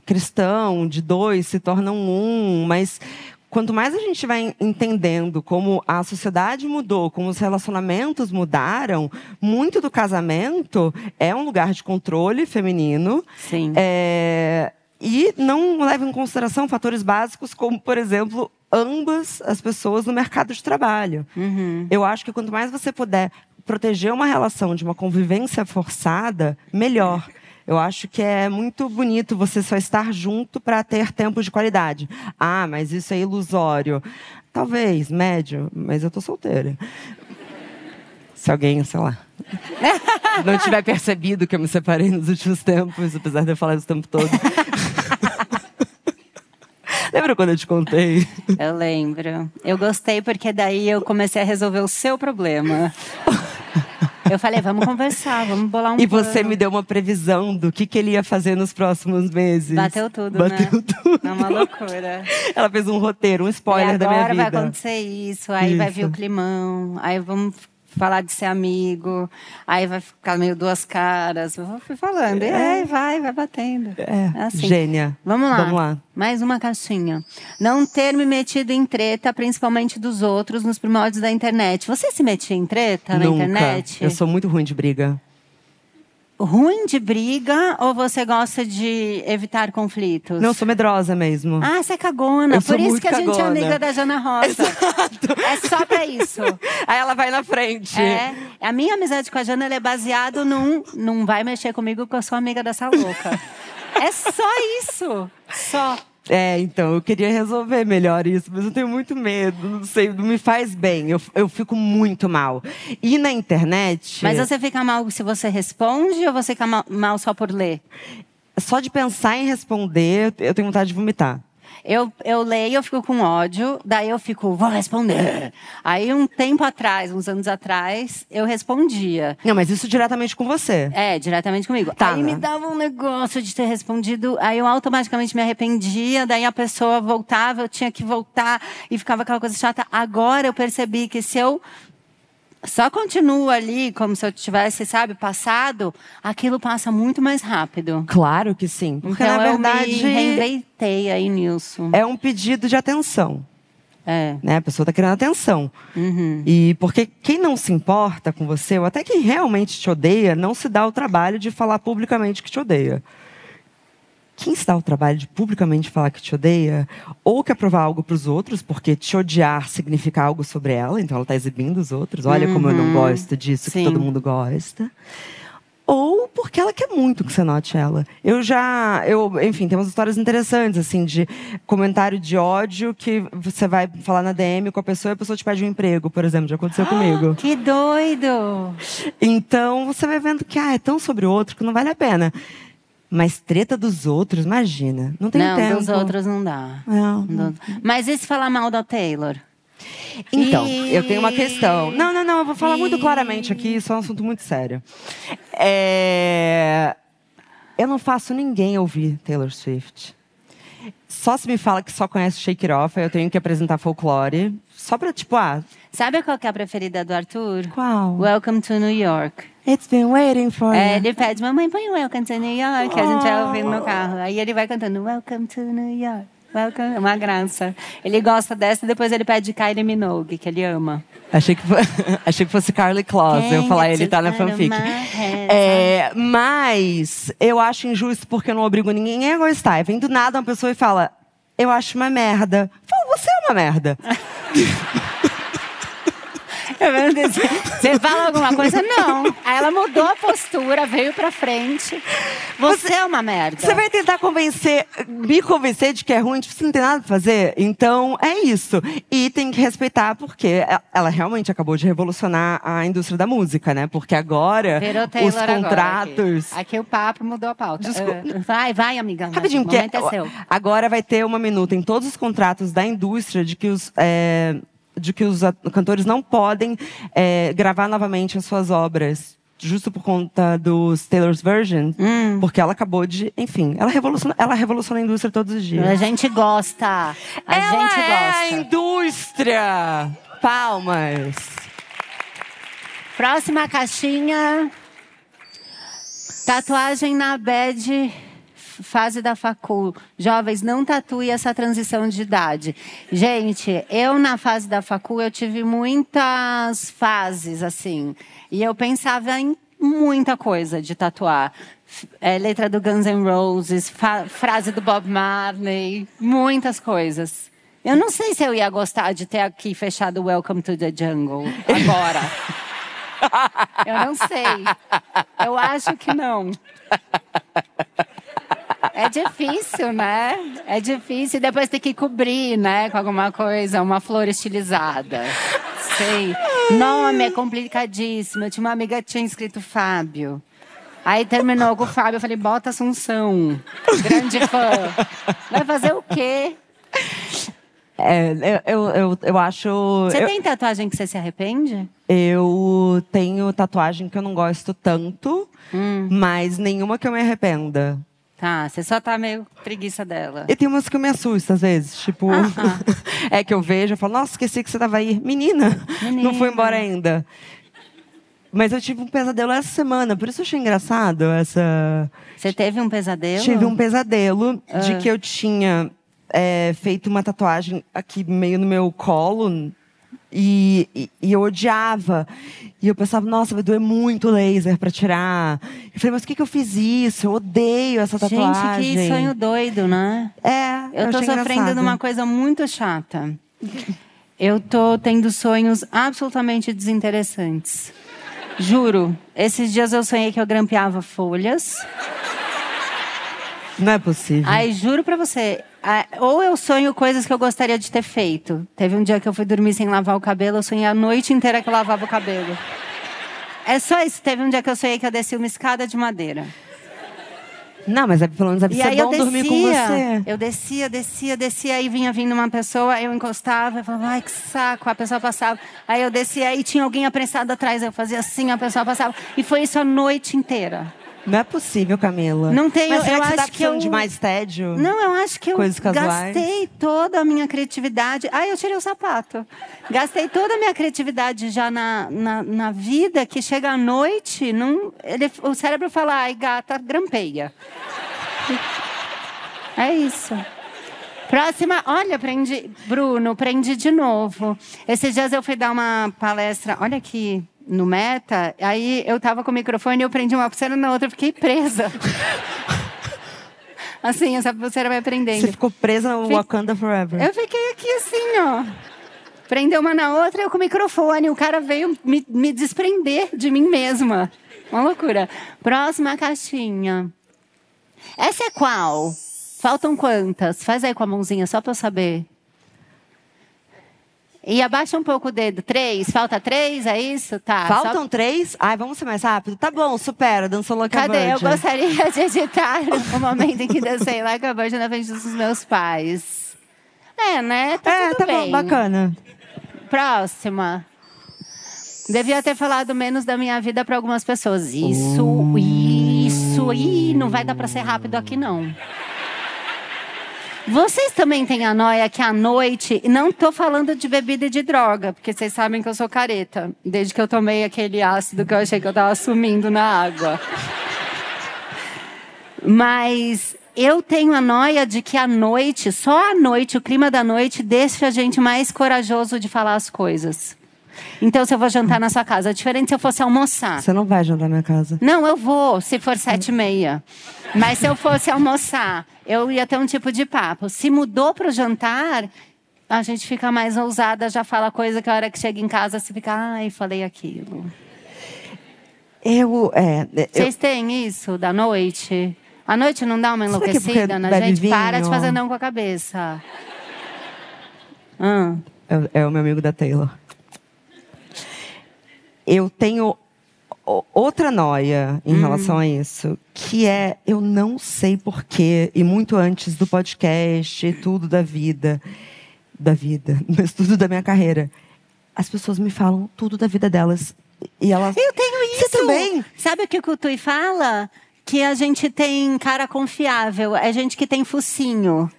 cristão, de dois se tornam um, mas quanto mais a gente vai entendendo como a sociedade mudou, como os relacionamentos mudaram, muito do casamento é um lugar de controle feminino. Sim. É, e não leva em consideração fatores básicos como, por exemplo, ambas as pessoas no mercado de trabalho. Uhum. Eu acho que quanto mais você puder proteger uma relação de uma convivência forçada, melhor. *laughs* Eu acho que é muito bonito você só estar junto para ter tempo de qualidade. Ah, mas isso é ilusório. Talvez, médio, mas eu tô solteira. Se alguém, sei lá, *laughs* não tiver percebido que eu me separei nos últimos tempos, apesar de eu falar isso o tempo todo. *laughs* Lembra quando eu te contei? Eu lembro. Eu gostei porque daí eu comecei a resolver o seu problema. *laughs* Eu falei, vamos conversar, vamos bolar um E você plano. me deu uma previsão do que, que ele ia fazer nos próximos meses. Bateu tudo, Bateu né? tudo. É uma loucura. Ela fez um roteiro, um spoiler da minha agora vida. vai acontecer isso, aí vai vir Isso. o climão, aí vamos falar de ser amigo, aí vai ficar meio duas caras. Eu fui falando, e aí vai, vai batendo. É, assim. gênia. Vamos lá. Vamos lá. Mais uma caixinha. Não ter me metido em treta, principalmente dos outros, nos primórdios da internet. Você se metia em treta na Nunca. internet? Eu sou muito ruim de briga. Ruim de briga ou você gosta de evitar conflitos? Não, eu sou medrosa mesmo. Ah, você é cagona. Eu Por isso que a gente é amiga da Jana Rosa. É só pra isso. *laughs* Aí ela vai na frente. É, a minha amizade com a Jana é baseado num não vai mexer comigo porque eu sou amiga dessa louca. *laughs* É só isso. Só. É, então, eu queria resolver melhor isso, mas eu tenho muito medo, não sei, não me faz bem, eu, eu fico muito mal. E na internet. Mas você fica mal se você responde ou você fica mal, mal só por ler? Só de pensar em responder, eu tenho vontade de vomitar. Eu, eu leio, eu fico com ódio, daí eu fico, vou responder. Aí, um tempo atrás, uns anos atrás, eu respondia. Não, mas isso diretamente com você. É, diretamente comigo. Tá. Aí me dava um negócio de ter respondido, aí eu automaticamente me arrependia, daí a pessoa voltava, eu tinha que voltar e ficava aquela coisa chata. Agora eu percebi que se eu só continuo ali como se eu tivesse, sabe, passado, aquilo passa muito mais rápido. Claro que sim. Porque, então na eu verdade, me reinventei aí nisso. é um pedido de atenção. É. Né? A pessoa está querendo atenção. Uhum. E porque quem não se importa com você, ou até quem realmente te odeia, não se dá o trabalho de falar publicamente que te odeia. Quem se dá o trabalho de publicamente falar que te odeia, ou quer provar algo para os outros, porque te odiar significa algo sobre ela, então ela está exibindo os outros. Olha como eu não Uhum. gosto disso, Sim. que todo mundo gosta. Ou porque ela quer muito que você note ela. Eu já, eu, enfim, tem umas histórias interessantes, assim, de comentário de ódio que você vai falar na DM com a pessoa e a pessoa te pede um emprego, por exemplo, já aconteceu comigo. Que doido! Então você vai vendo que ah, é tão sobre o outro que não vale a pena. Mas treta dos outros, imagina. Não tem não, tempo. dos outros não dá. Não. Não. Mas e se falar mal da Taylor? Então, E- eu tenho uma questão. Não, não, não, eu vou falar muito E- claramente aqui, isso é um assunto muito sério. É, Eu não faço ninguém ouvir Taylor Swift. Só se me fala que só conhece Shake It Off, eu tenho que apresentar folclore. Só pra, tipo, ah, Sabe qual que é a preferida do Arthur? qual? Welcome to New York. It's been waiting for É, you. ele pede, mamãe, põe Welcome to New York, a gente vai ouvindo no carro. Aí ele vai cantando Welcome to New York. Welcome, uma graça. Ele gosta dessa e depois ele pede Kylie Minogue, que ele ama. Achei que, *laughs* achei que fosse Carly Claus. Eu falar, ele tá na fanfic. É, mas eu acho injusto porque eu não obrigo ninguém a gostar. Vem do nada uma pessoa e fala, eu acho uma merda. Fala, você é uma merda. *laughs* Você fala alguma coisa? Não. Aí ela mudou a postura, veio pra frente. Você, é uma merda. Você vai tentar convencer, me convencer de que é ruim, tipo, você não tem nada pra fazer? Então, é isso. E tem que respeitar, porque e- ela realmente acabou de revolucionar a indústria da música, né? Porque agora, os agora contratos... Aqui. Aqui o papo mudou a pauta. Desculpa. Ah, vai, vai, amiga. Rapidinho, o porque momento é seu. agora vai ter uma minuta em todos os contratos da indústria de que os, é, de que os cantores não podem é, gravar novamente as suas obras. Justo por conta dos Taylor's Version. Hum. Porque ela acabou de. Enfim, ela revoluciona, ela revoluciona a indústria todos os dias. A gente gosta. A ela gente é a gosta. indústria! Palmas! Próxima caixinha. Tatuagem na bed fase da facul. Jovens, não tatue essa transição de idade. Gente, eu na fase da facul, eu tive muitas fases, assim. E eu pensava em muita coisa de tatuar. É, letra do Guns N' Roses, frase do Bob Marley, muitas coisas. Eu não sei se eu ia gostar de ter aqui fechado Welcome to the Jungle agora. *laughs* eu não sei. Eu acho que não. É difícil, né? É difícil. Depois tem que cobrir, né? Com alguma coisa, uma flor estilizada. Sei. Nome é complicadíssimo. Eu tinha uma amiga que tinha escrito Fábio. Aí terminou com o Fábio. Eu falei, bota Assunção. Grande fã. Vai fazer o quê? É, eu, eu, eu acho. Você eu, tem tatuagem que você se arrepende? Eu tenho tatuagem que eu não gosto tanto, hum. mas nenhuma que eu me arrependa. Tá, você só tá meio preguiça dela. E tem umas que eu me assusto às vezes. Tipo, ah, ah. *laughs* é que eu vejo, eu falo, nossa, esqueci que você tava aí. Menina, *laughs* Menina, não foi embora ainda. Mas eu tive um pesadelo essa semana, por isso eu achei engraçado essa. Você teve um pesadelo? Tive um pesadelo ah. de que eu tinha é, feito uma tatuagem aqui meio no meu colo. E, e, e, eu odiava. E eu pensava, nossa, vai doer muito laser para tirar. Eu falei, mas por que, que eu fiz isso? Eu odeio essa tatuagem. Gente, que sonho doido, né? É. Eu, eu tô sofrendo engraçado. de uma coisa muito chata. Eu tô tendo sonhos absolutamente desinteressantes. Juro. Esses dias eu sonhei que eu grampeava folhas. Não é possível. Aí, juro pra você, ou eu sonho coisas que eu gostaria de ter feito. Teve um dia que eu fui dormir sem lavar o cabelo, eu sonhei a noite inteira que eu lavava o cabelo. É só isso. Teve um dia que eu sonhei que eu desci uma escada de madeira. Não, mas é pelo menos deve e ser bom descia, dormir com você. Eu descia, descia, descia, aí vinha vindo uma pessoa, eu encostava, eu falava, ai que saco, a pessoa passava. Aí eu descia, e tinha alguém apressado atrás, eu fazia assim, a pessoa passava. E foi isso a noite inteira. Não é possível, Camila. Não tenho, Mas será eu que acho você tá que eu de mais tédio. Não, eu acho que eu Coisas gastei toda a minha criatividade. Ah, eu tirei o sapato. Gastei toda a minha criatividade já na, na, na vida que chega à noite, não, ele, o cérebro fala, ai, gata, grampeia. É isso. Próxima, olha, prendi. Bruno, prendi de novo. Esses dias eu fui dar uma palestra. Olha aqui, no Meta, aí eu tava com o microfone, eu prendi uma pulseira na outra, eu fiquei presa. *laughs* assim, essa pulseira vai prendendo. Você ficou presa no Wakanda Forever. Eu fiquei aqui assim, ó. Prendeu uma na outra, eu com o microfone. O cara veio me, me desprender de mim mesma. Uma loucura. Próxima caixinha. Essa é qual? Faltam quantas? Faz aí com a mãozinha, só pra eu saber. E abaixa um pouco o dedo. Três, falta três, é isso? Tá. Faltam só... três? Ai, vamos ser mais rápido? Tá bom, supera, dançou Like Cadê? Eu gostaria de editar o momento em que dancei Like a Virgin na frente dos meus pais. É, né? Tá é, tá bem. bom, bacana. Próxima. Devia ter falado menos da minha vida para algumas pessoas. Isso, uh. isso. Ih, não vai dar para ser rápido aqui, não. Vocês também têm a noia que à noite, não estou falando de bebida e de droga, porque vocês sabem que eu sou careta, desde que eu tomei aquele ácido que eu achei que eu estava sumindo na água. Mas eu tenho a noia de que à noite, só à noite, o clima da noite deixa a gente mais corajoso de falar as coisas. Então, se eu vou jantar na sua casa, é diferente se eu fosse almoçar. Você não vai jantar na minha casa? Não, eu vou, se for sete e meia. Mas se eu fosse almoçar, eu ia ter um tipo de papo. Se mudou para o jantar, a gente fica mais ousada, já fala coisa que a hora que chega em casa você fica, ai, falei aquilo. Eu, é, Vocês têm isso da noite? A noite não dá uma é enlouquecida na gente? Vinho? Para de fazer não com a cabeça. Hum. É, é o meu amigo da Taylor. Eu tenho outra noia em hum. relação a isso, que é eu não sei porquê, e muito antes do podcast, tudo da vida, da vida, *laughs* mas tudo da minha carreira, as pessoas me falam tudo da vida delas. E elas. Eu tenho isso! Você também? Sabe o que o Tui fala? Que a gente tem cara confiável, é gente que tem focinho,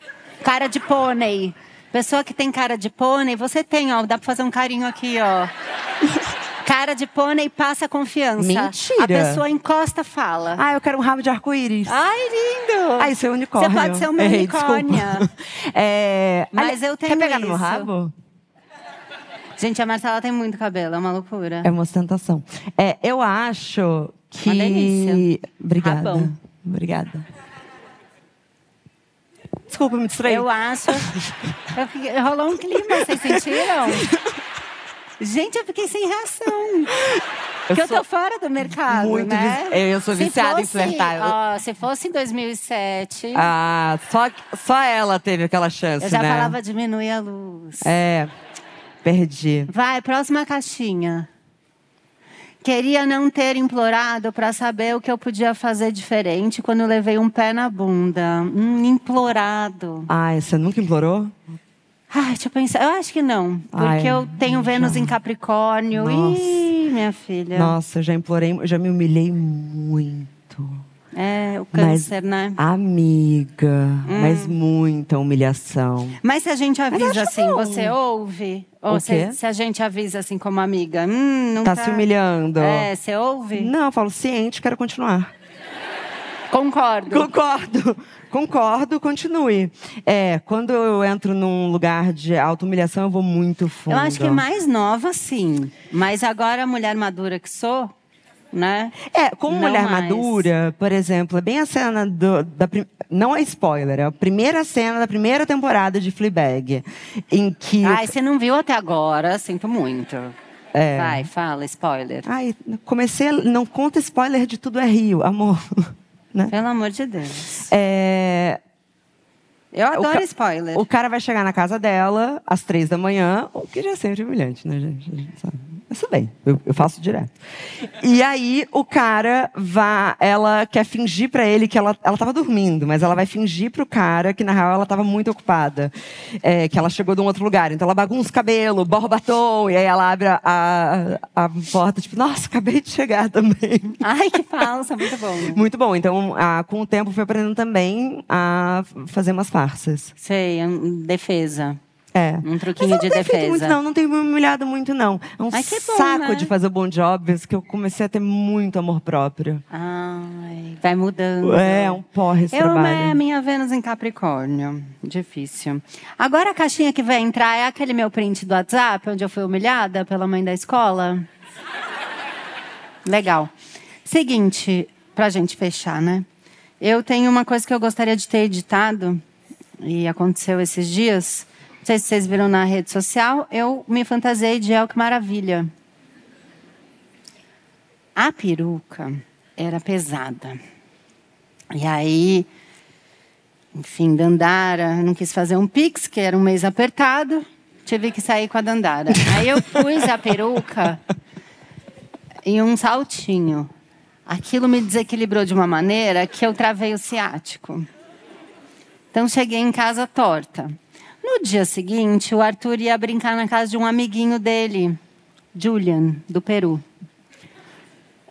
cara de pônei. Pessoa que tem cara de pônei, você tem, ó, dá pra fazer um carinho aqui, ó. *laughs* Cara de pônei passa confiança. Mentira. A pessoa encosta fala. Ah, eu quero um rabo de arco-íris. Ai, lindo! Ah, isso é unicórnio. Você pode ser uma Errei, unicórnia. É, Mas eu tenho Quer pegar no meu isso. rabo? Gente, a Marcela tem muito cabelo, é uma loucura. É uma ostentação. É, eu acho que. Uma delícia. Obrigada. Rabão. Obrigada. Desculpa, me distraí. Eu acho. Eu fiquei- rolou um clima, vocês sentiram? *laughs* Gente, eu fiquei sem reação. *laughs* Porque eu, sou tô fora do mercado, muito né? eu sou viciada em fosse, flertar. Eu- ó, se fosse em 2007, Ah, só, só ela teve aquela chance, eu já né? falava diminuir a luz. É, perdi. Vai, próxima caixinha. Queria não ter implorado para saber o que eu podia fazer diferente quando eu levei um pé na bunda. Hum, implorado. Ai, você nunca implorou? Ai, deixa eu pensar. Eu acho que não. Porque Ai, eu tenho Vênus em Capricórnio. Nossa. Ih, minha filha. Nossa, eu já implorei, já me humilhei muito. É, o Mas- câncer, né? Amiga, Hum. mas muita humilhação. Mas se a gente avisa assim, bom. você ouve? Ou se, se a gente avisa assim como amiga, hum, não Tá, tá, se humilhando. É, você ouve? Não, eu falo ciente, quero continuar. Concordo. Concordo, concordo, continue. É, quando eu entro num lugar de auto-humilhação, eu vou muito fundo. Eu acho que mais nova, sim. Mas agora, mulher madura que sou, né? É, como Não mulher mais. madura, por exemplo, é bem a cena do, da não é spoiler, é a primeira cena da primeira temporada de Fleabag, em que Ai, você não viu até agora, sinto muito. É. Vai, fala, spoiler. Ai, comecei, a- não conta spoiler de tudo é Rio, amor. Né? Pelo amor de Deus. É, Eu o adoro ca- spoiler. O cara vai chegar na casa dela às três da manhã, o que já é sempre humilhante, né, gente? A gente sabe. Isso bem, eu, eu faço direto. E aí o cara vai, ela quer fingir pra ele que ela, ela tava dormindo, mas ela vai fingir pro cara que na real ela tava muito ocupada, é, que ela chegou de um outro lugar. Então ela bagunça o cabelo, borra o batom, e aí ela abre a, a, a porta, tipo, nossa, acabei de chegar também. Ai, que falsa, muito bom. *laughs* Muito bom. Então, ah, com o tempo, fui aprendendo também a fazer umas farsas. Sei, defesa. É. Um Mas truquinho eu não de tenho feito defesa. muito, não. Não tenho me humilhado muito, não. É um que bom, saco né? de fazer o bom job, que eu comecei a ter muito amor próprio. Ai, vai mudando. É, um porre esse Eu, trabalho. é minha Vênus em Capricórnio. Difícil. Agora a caixinha que vai entrar é aquele meu print do WhatsApp, onde eu fui humilhada pela mãe da escola. Legal. Seguinte, pra gente fechar, né? Eu tenho uma coisa que eu gostaria de ter editado, e aconteceu esses dias. Não sei se vocês viram na rede social, eu me fantasiei de El que Maravilha. A peruca era pesada. E aí, enfim, Dandara, não quis fazer um pix, que era um mês apertado, tive que sair com a Dandara. Aí eu pus a peruca *laughs* e um saltinho. Aquilo me desequilibrou de uma maneira que eu travei o ciático. Então cheguei em casa torta. No dia seguinte, o Arthur ia brincar na casa de um amiguinho dele, Julian, do Peru.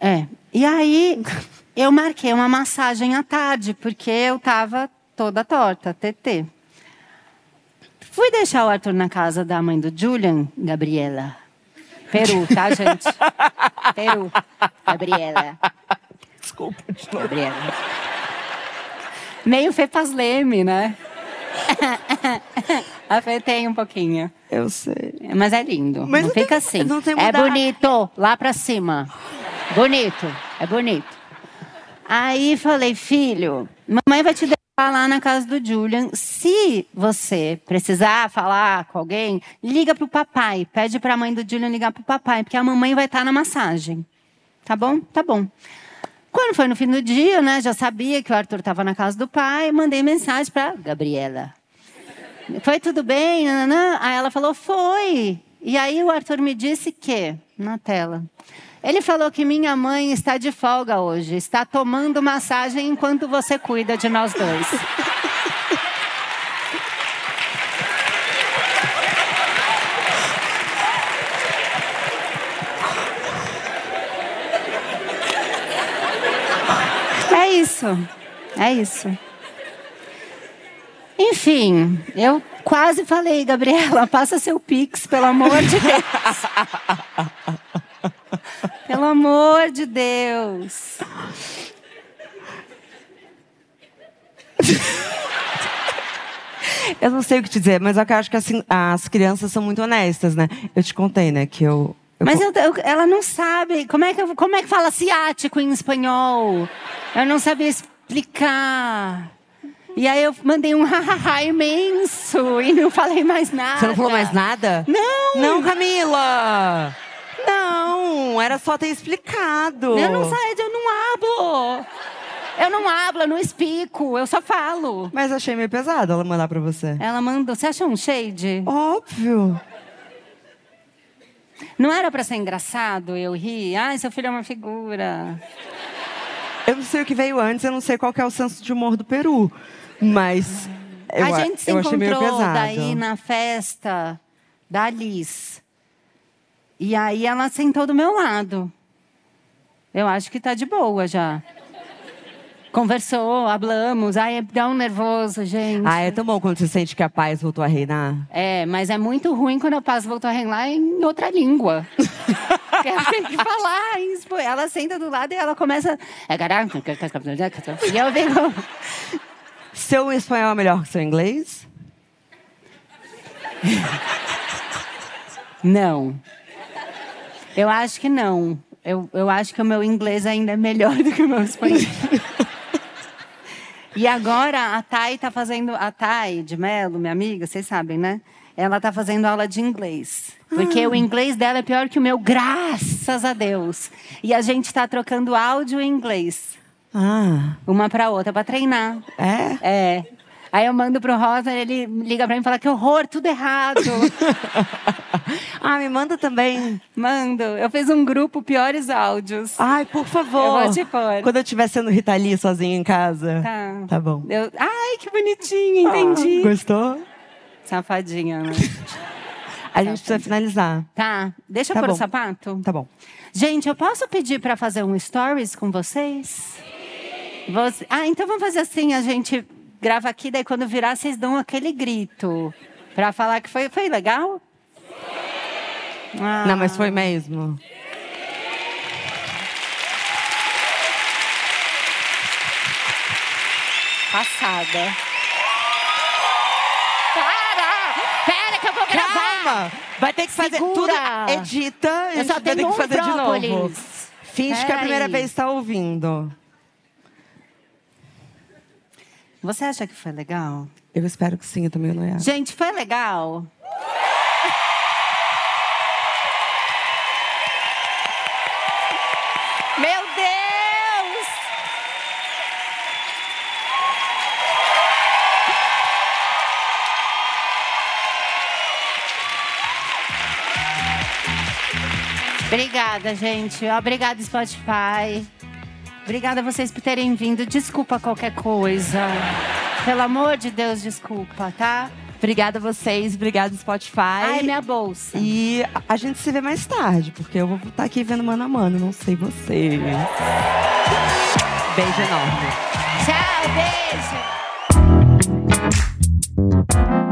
É. E aí, eu marquei uma massagem à tarde, porque eu estava toda torta, TT. Fui deixar o Arthur na casa da mãe do Julian, Gabriela. Peru, tá, gente? Peru. Gabriela. Desculpa. de novo. Gabriela. Meio Fepas Leme, né? *laughs* *laughs* Afetei um pouquinho. Eu sei. Mas é lindo. Mas não não tem- fica assim. não tem é mudar. bonito, lá pra cima. Bonito, é bonito. Aí falei, filho, mamãe vai te deixar lá na casa do Julian. Se você precisar falar com alguém, liga pro papai. Pede pra mãe do Julian ligar pro papai, porque a mamãe vai estar na massagem. Tá bom? Tá bom. Quando foi no fim do dia, né, já sabia que o Arthur estava na casa do pai, mandei mensagem pra Gabriela. Foi tudo bem? Aí ela falou, foi. E aí o Arthur me disse que, na tela, ele falou que minha mãe está de folga hoje, está tomando massagem enquanto você cuida de nós dois. É isso. É isso. Enfim, eu quase falei, Gabriela, *laughs* passa seu pix, pelo amor de Deus. *laughs* Pelo amor de Deus. *laughs* Eu não sei o que te dizer, mas eu acho que assim, as crianças são muito honestas, né? Eu te contei, né, que eu. eu Mas eu- eu- ela não sabe. Como é, que, como é que fala ciático em espanhol? Eu não sabia explicar. E aí eu mandei um *laughs* hahaha imenso e não falei mais nada. Você não falou mais nada? Não! Não, Camila! Não, era só ter explicado. Eu não sei, eu não hablo. Eu não hablo, eu não explico, eu só falo. Mas achei meio pesado ela mandar pra você. Ela mandou. Você acha um shade? Óbvio. Não era pra ser engraçado eu rir? Ai, seu filho é uma figura. Eu não sei o que veio antes, eu não sei qual é o senso de humor do Peru. Mas eu, a gente se eu achei meio encontrou pesado. daí na festa da Liz. E aí ela sentou do meu lado. Eu acho que tá de boa já. Conversou, hablamos. Ai, dá um nervoso, gente. Ah, é tão bom quando você sente que a paz voltou a reinar. É, mas é muito ruim quando a paz voltou a reinar em outra língua. Porque *laughs* ela tem que falar em Ela senta do lado e ela começa. "É, E eu fico. Seu espanhol é melhor que seu inglês? Não. Eu acho que não. Eu, eu acho que o meu inglês ainda é melhor do que o meu espanhol. e agora a Thay tá fazendo. A Thay de Mello, minha amiga, vocês sabem, né? Ela tá fazendo aula de inglês. Porque o inglês dela é pior que o meu, graças a Deus. E a gente tá trocando áudio em inglês. Ah, Uma pra outra, pra treinar. é? É. Aí eu mando pro Rosa, ele liga pra mim e fala que horror, tudo errado. *laughs* ah, me manda também. Mando. Eu fiz um grupo Piores Áudios. Ai, por favor. Eu vou te pôr. Quando eu estiver sendo Rita Lee sozinha em casa. Tá. Tá bom. Eu- Ai, que bonitinho, entendi. Ah, gostou? Safadinha, né? A gente precisa finalizar. Tá. Deixa eu Tá pôr o bom. sapato? Tá bom. Gente, eu posso pedir pra fazer um stories com vocês? Você- Ah, então vamos fazer assim, a gente grava aqui, daí quando virar, vocês dão aquele grito. Pra falar que foi, foi legal? Ah. Não, mas foi mesmo. Passada. Para! Pera que eu vou gravar! Calma! Vai ter que fazer Segura. tudo. Edita, Eu só vai ter tenho que um fazer de novo. Finge que é a primeira Peraí. vez está ouvindo. Você acha que foi legal? Eu espero que sim, eu também não ia. Gente, foi legal? Meu Deus! Obrigada, gente. Obrigada, Spotify. Obrigada a vocês por terem vindo. Desculpa qualquer coisa. Pelo amor de Deus, desculpa, tá? Obrigada a vocês, obrigada Spotify. Ai, minha bolsa. E a- gente se vê mais tarde, porque eu vou estar aqui vendo mano a mano, não sei vocês. Beijo enorme. Tchau, beijo.